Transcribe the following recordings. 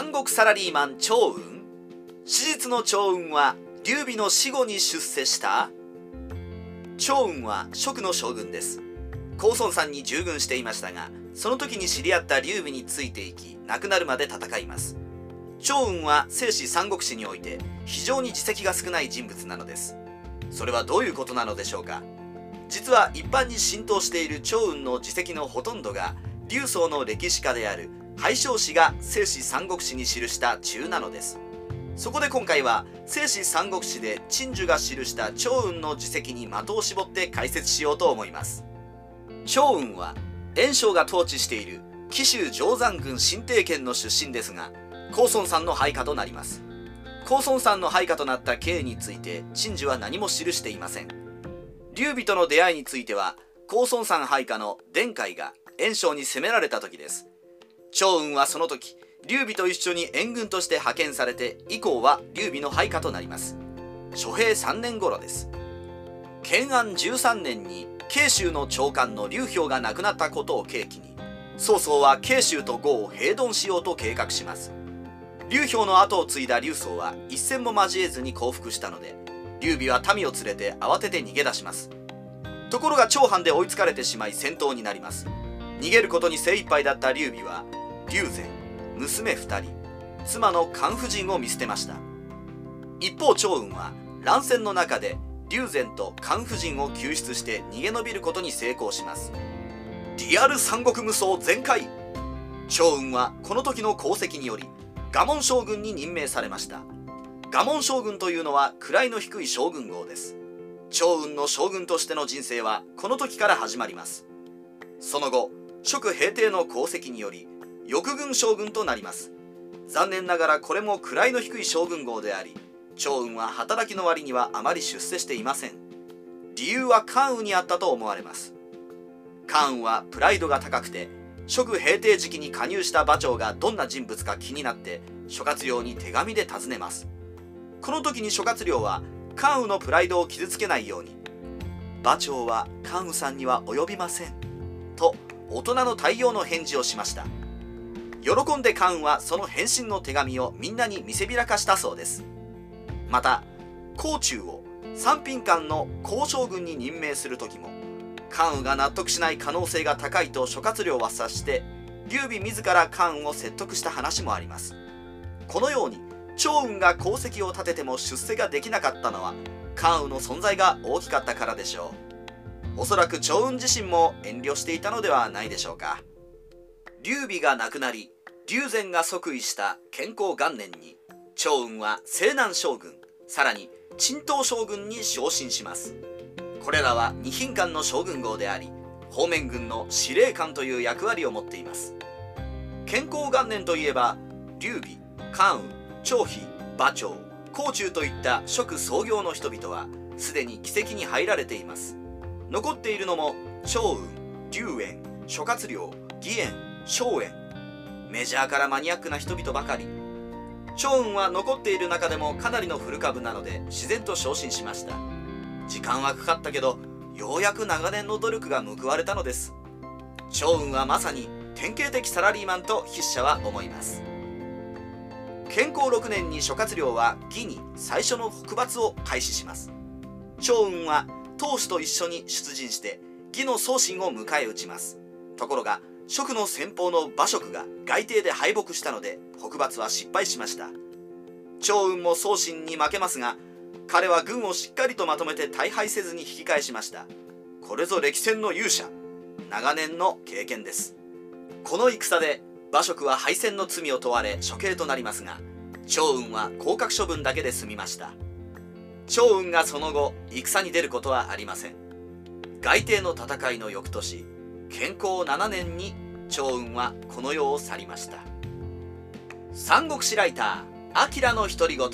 三国サラリーマン趙雲史実の趙雲は劉備の死後に出世した？趙雲は蜀の将軍です。高孫さんに従軍していましたがその時に知り合った劉備についていき亡くなるまで戦います。趙雲は正史三国志において非常に実績が少ない人物なのです。それはどういうことなのでしょうか？実は一般に浸透している趙雲の実績のほとんどが劉宗の歴史家である廃将氏が正史三国志に記した中なのです。そこで今回は正史三国志で陳寿が記した趙雲の実績に的を絞って解説しようと思います。趙雲は袁紹が統治している紀州定山郡新定県の出身ですが高孫さんの配下となります。高孫さんの配下となった経緯について陳寿は何も記していません。劉備との出会いについては高孫さん配下の伝海が袁紹に攻められた時です。趙雲はその時劉備と一緒に援軍として派遣されて以降は劉備の配下となります。諸平3年頃です。建安13年に慶州の長官の劉氷が亡くなったことを契機に曹操は慶州と呉を平頓しようと計画します。劉氷の後を継いだ劉宗は一戦も交えずに降伏したので劉備は民を連れて慌てて逃げ出します。ところが長藩で追いつかれてしまい戦闘になります。逃げることに精一杯だった劉備は劉禅娘2人妻の関夫人を見捨てました。一方趙雲は乱戦の中で劉禅と関夫人を救出して逃げ延びることに成功します。リアル三国無双全開。趙雲はこの時の功績により賀門将軍に任命されました。賀門将軍というのは位の低い将軍号です。趙雲の将軍としての人生はこの時から始まります。その後蜀平定の功績により翼軍将軍となります。残念ながらこれも位の低い将軍号であり趙雲は働きの割にはあまり出世していません。理由は関羽にあったと思われます。関羽はプライドが高くて蜀平定時期に加入した馬長がどんな人物か気になって諸葛亮に手紙で尋ねます。この時に諸葛亮は関羽のプライドを傷つけないように馬長は関羽さんには及びませんと大人の対応の返事をしました。喜んで関羽はその返信の手紙をみんなに見せびらかしたそうです。また甲冑を三品官の交渉軍に任命する時も関羽が納得しない可能性が高いと諸葛亮は察して劉備自ら関羽を説得した話もあります。このように趙雲が功績を立てても出世ができなかったのは関羽の存在が大きかったからでしょう。おそらく趙雲自身も遠慮していたのではないでしょうか。劉備が亡くなり劉禅が即位した健康元年に趙雲は西南将軍さらに陳東将軍に昇進します。これらは二品官の将軍号であり方面軍の司令官という役割を持っています。健康元年といえば劉備関羽張飛馬長甲冑といった蜀創業の人々はすでに奇跡に入られています。残っているのも趙雲劉園諸葛亮義円荘園メジャーからマニアックな人々ばかり。趙雲は残っている中でもかなりの古株なので自然と昇進しました。時間はかかったけどようやく長年の努力が報われたのです。趙雲はまさに典型的サラリーマンと筆者は思います。健康6年に諸葛亮は義に最初の北伐を開始します。趙雲は当主と一緒に出陣して義の送信を迎え撃ちます。ところが蜀の先方の馬謖が外邸で敗北したので北伐は失敗しました。趙雲も宗信に負けますが彼は軍をしっかりとまとめて大敗せずに引き返しました。これぞ歴戦の勇者。長年の経験です。この戦で馬謖は敗戦の罪を問われ処刑となりますが趙雲は降格処分だけで済みました。趙雲がその後戦に出ることはありません。外邸の戦いの翌年健康7年に趙雲はこの世を去りました。三国志ライター明の独り言。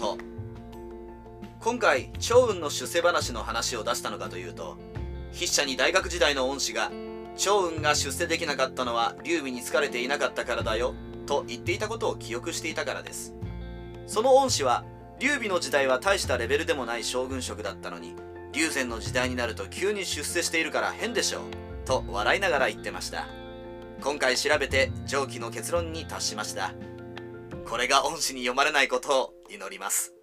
今回趙雲の出世話の話を出したのかというと筆者に大学時代の恩師が趙雲が出世できなかったのは劉備に疲れていなかったからだよと言っていたことを記憶していたからです。その恩師は劉備の時代は大したレベルでもない将軍職だったのに劉禅の時代になると急に出世しているから変でしょう。と笑いながら言ってました。今回調べて上記の結論に達しました。これが恩師に読まれないことを祈ります。